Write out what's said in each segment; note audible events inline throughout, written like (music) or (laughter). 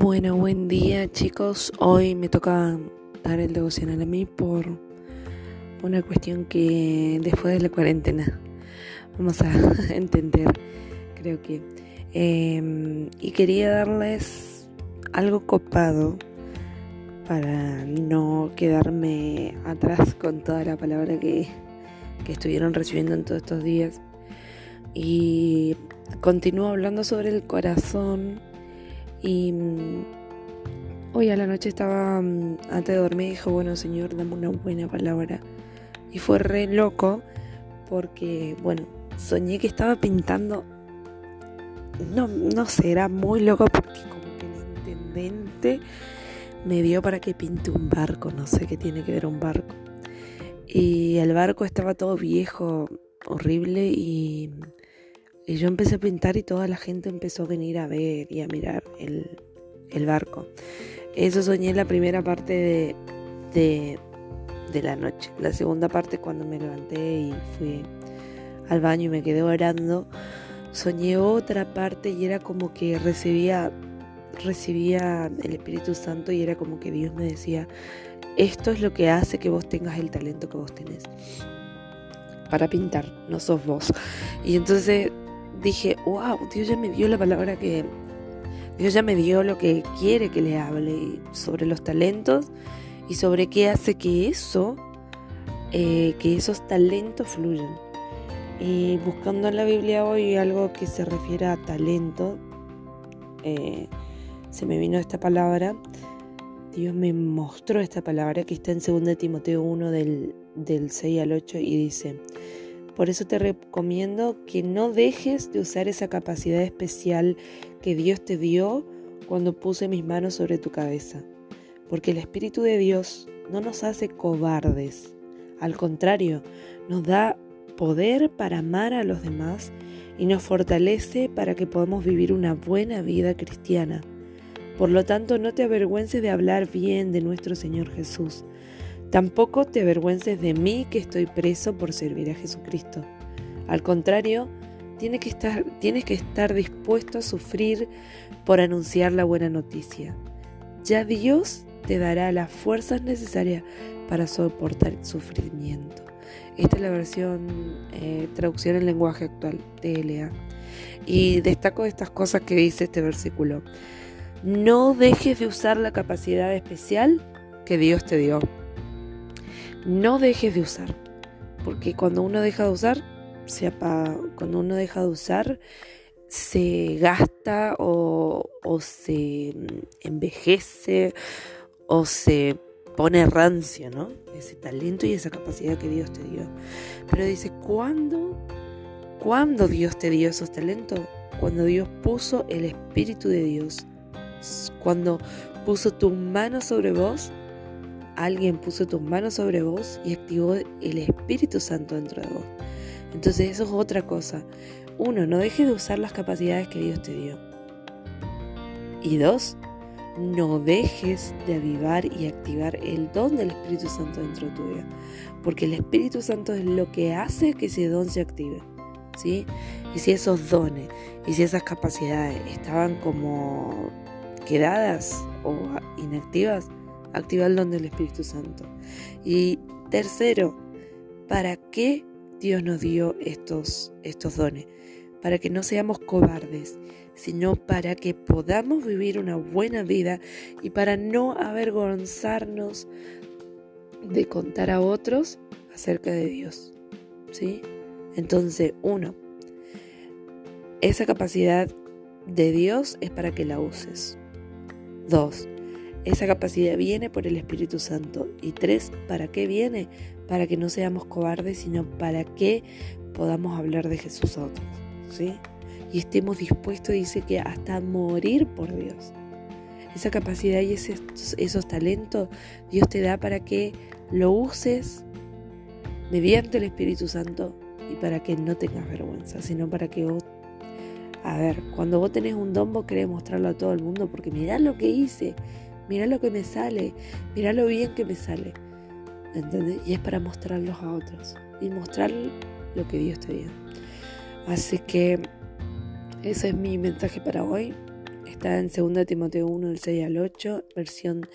Bueno, buen día chicos. Hoy me toca dar el devocional a mí por una cuestión que después de la cuarentena vamos a (laughs) entender, creo que. Em, y quería darles algo copado para no quedarme atrás con toda la palabra que, que estuvieron recibiendo en todos estos días. Y continúo hablando sobre el corazón y mm, hoy a la noche estaba, mm, antes de dormir, dijo, bueno Señor, dame una buena palabra. Y fue re loco porque, bueno, soñé que estaba pintando, no, no sé, era muy loco porque como que el intendente me dio para que pinte un barco, no sé qué tiene que ver un barco. Y el barco estaba todo viejo, horrible y y yo empecé a pintar y toda la gente empezó a venir a ver y a mirar el, barco. Eso soñé la primera parte de, de, la noche. La segunda parte cuando me levanté y fui al baño y me quedé orando, soñé otra parte y era como que recibía recibía el Espíritu Santo y era como que Dios me decía, esto es lo que hace que vos tengas el talento que vos tenés para pintar, no sos vos. Y entonces dije, wow, Dios ya me dio la palabra que... Dios ya me dio lo que quiere que le hable sobre los talentos y sobre qué hace que eso, eh, que esos talentos fluyan. Y buscando en la Biblia hoy algo que se refiere a talento, eh, se me vino esta palabra. Dios me mostró esta palabra que está en 2 Timoteo 1 del, del 6 al 8 y dice, por eso te recomiendo que no dejes de usar esa capacidad especial que Dios te dio cuando puse mis manos sobre tu cabeza. Porque el Espíritu de Dios no nos hace cobardes. Al contrario, nos da poder para amar a los demás y nos fortalece para que podamos vivir una buena vida cristiana. Por lo tanto, no te avergüences de hablar bien de nuestro Señor Jesús Tampoco te avergüences de mí que estoy preso por servir a Jesucristo. Al contrario, tienes que estar, dispuesto a sufrir por anunciar la buena noticia. Ya Dios te dará las fuerzas necesarias para soportar el sufrimiento. Esta es la versión eh, traducción en lenguaje actual, TLA. Y destaco estas cosas que dice este versículo. No dejes de usar la capacidad especial que Dios te dio no dejes de usar. Porque cuando uno deja de usar, se apaga. Cuando uno deja de usar, se gasta o, se envejece o se pone rancio, ¿no? Ese talento y esa capacidad que Dios te dio. Pero dice, ¿cuándo? ¿Cuándo Dios te dio esos talentos? Cuando Dios puso el Espíritu de Dios. Cuando puso tu mano sobre vos alguien puso tus manos sobre vos y activó el Espíritu Santo dentro de vos. Entonces eso es otra cosa. Uno, no dejes de usar las capacidades que Dios te dio. Y dos, no dejes de avivar y activar el don del Espíritu Santo dentro tuyo. Porque el Espíritu Santo es lo que hace que ese don se active. ¿sí? Y si esos dones y si esas capacidades estaban como quedadas o inactivas, activa el don del Espíritu Santo. Y tercero, ¿para qué Dios nos dio estos, estos dones? Para que no seamos cobardes, sino para que podamos vivir una buena vida y para no avergonzarnos de contar a otros acerca de Dios. ¿Sí? Entonces, uno, esa capacidad de Dios es para que la uses. Dos, esa capacidad viene por el Espíritu Santo. Y tres, ¿para qué viene? Para que no seamos cobardes, sino para que podamos hablar de Jesús a otros. ¿sí? Y estemos dispuestos, dice que hasta morir por Dios. Esa capacidad y esos, esos talentos Dios te da para que lo uses mediante el Espíritu Santo y para que no tengas vergüenza, sino para que vos a ver, cuando vos tenés un don, vos querés mostrarlo a todo el mundo porque mirá lo que hice, mira lo que me sale, mira lo bien que me sale. ¿Entendés? Y es para mostrarlos a otros y mostrar lo que Dios te dio. Así que ese es mi mensaje para hoy. está en 2 Timoteo 1, del 6 al 8, versión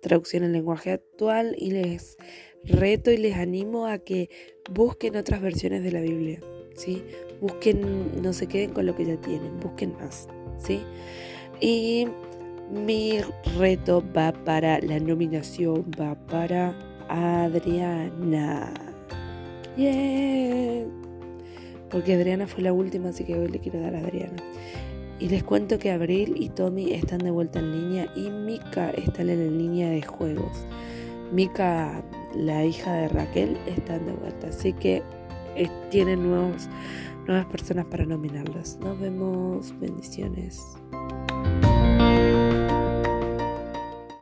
traducción en lenguaje actual, y les reto y les animo a que busquen otras versiones de la Biblia, ¿sí? Busquen, no se queden con lo que ya tienen, busquen más, ¿sí? Y mi reto va para la nominación, va para Adriana. Yeah. Porque Adriana fue la última, así que hoy le quiero dar a Adriana. Y les cuento que Abril y Tommy están de vuelta en línea y Mika está en la línea de juegos. Mika, la hija de Raquel, está de vuelta. Así que eh, tienen nuevos, nuevas personas para nominarlos. Nos vemos. Bendiciones.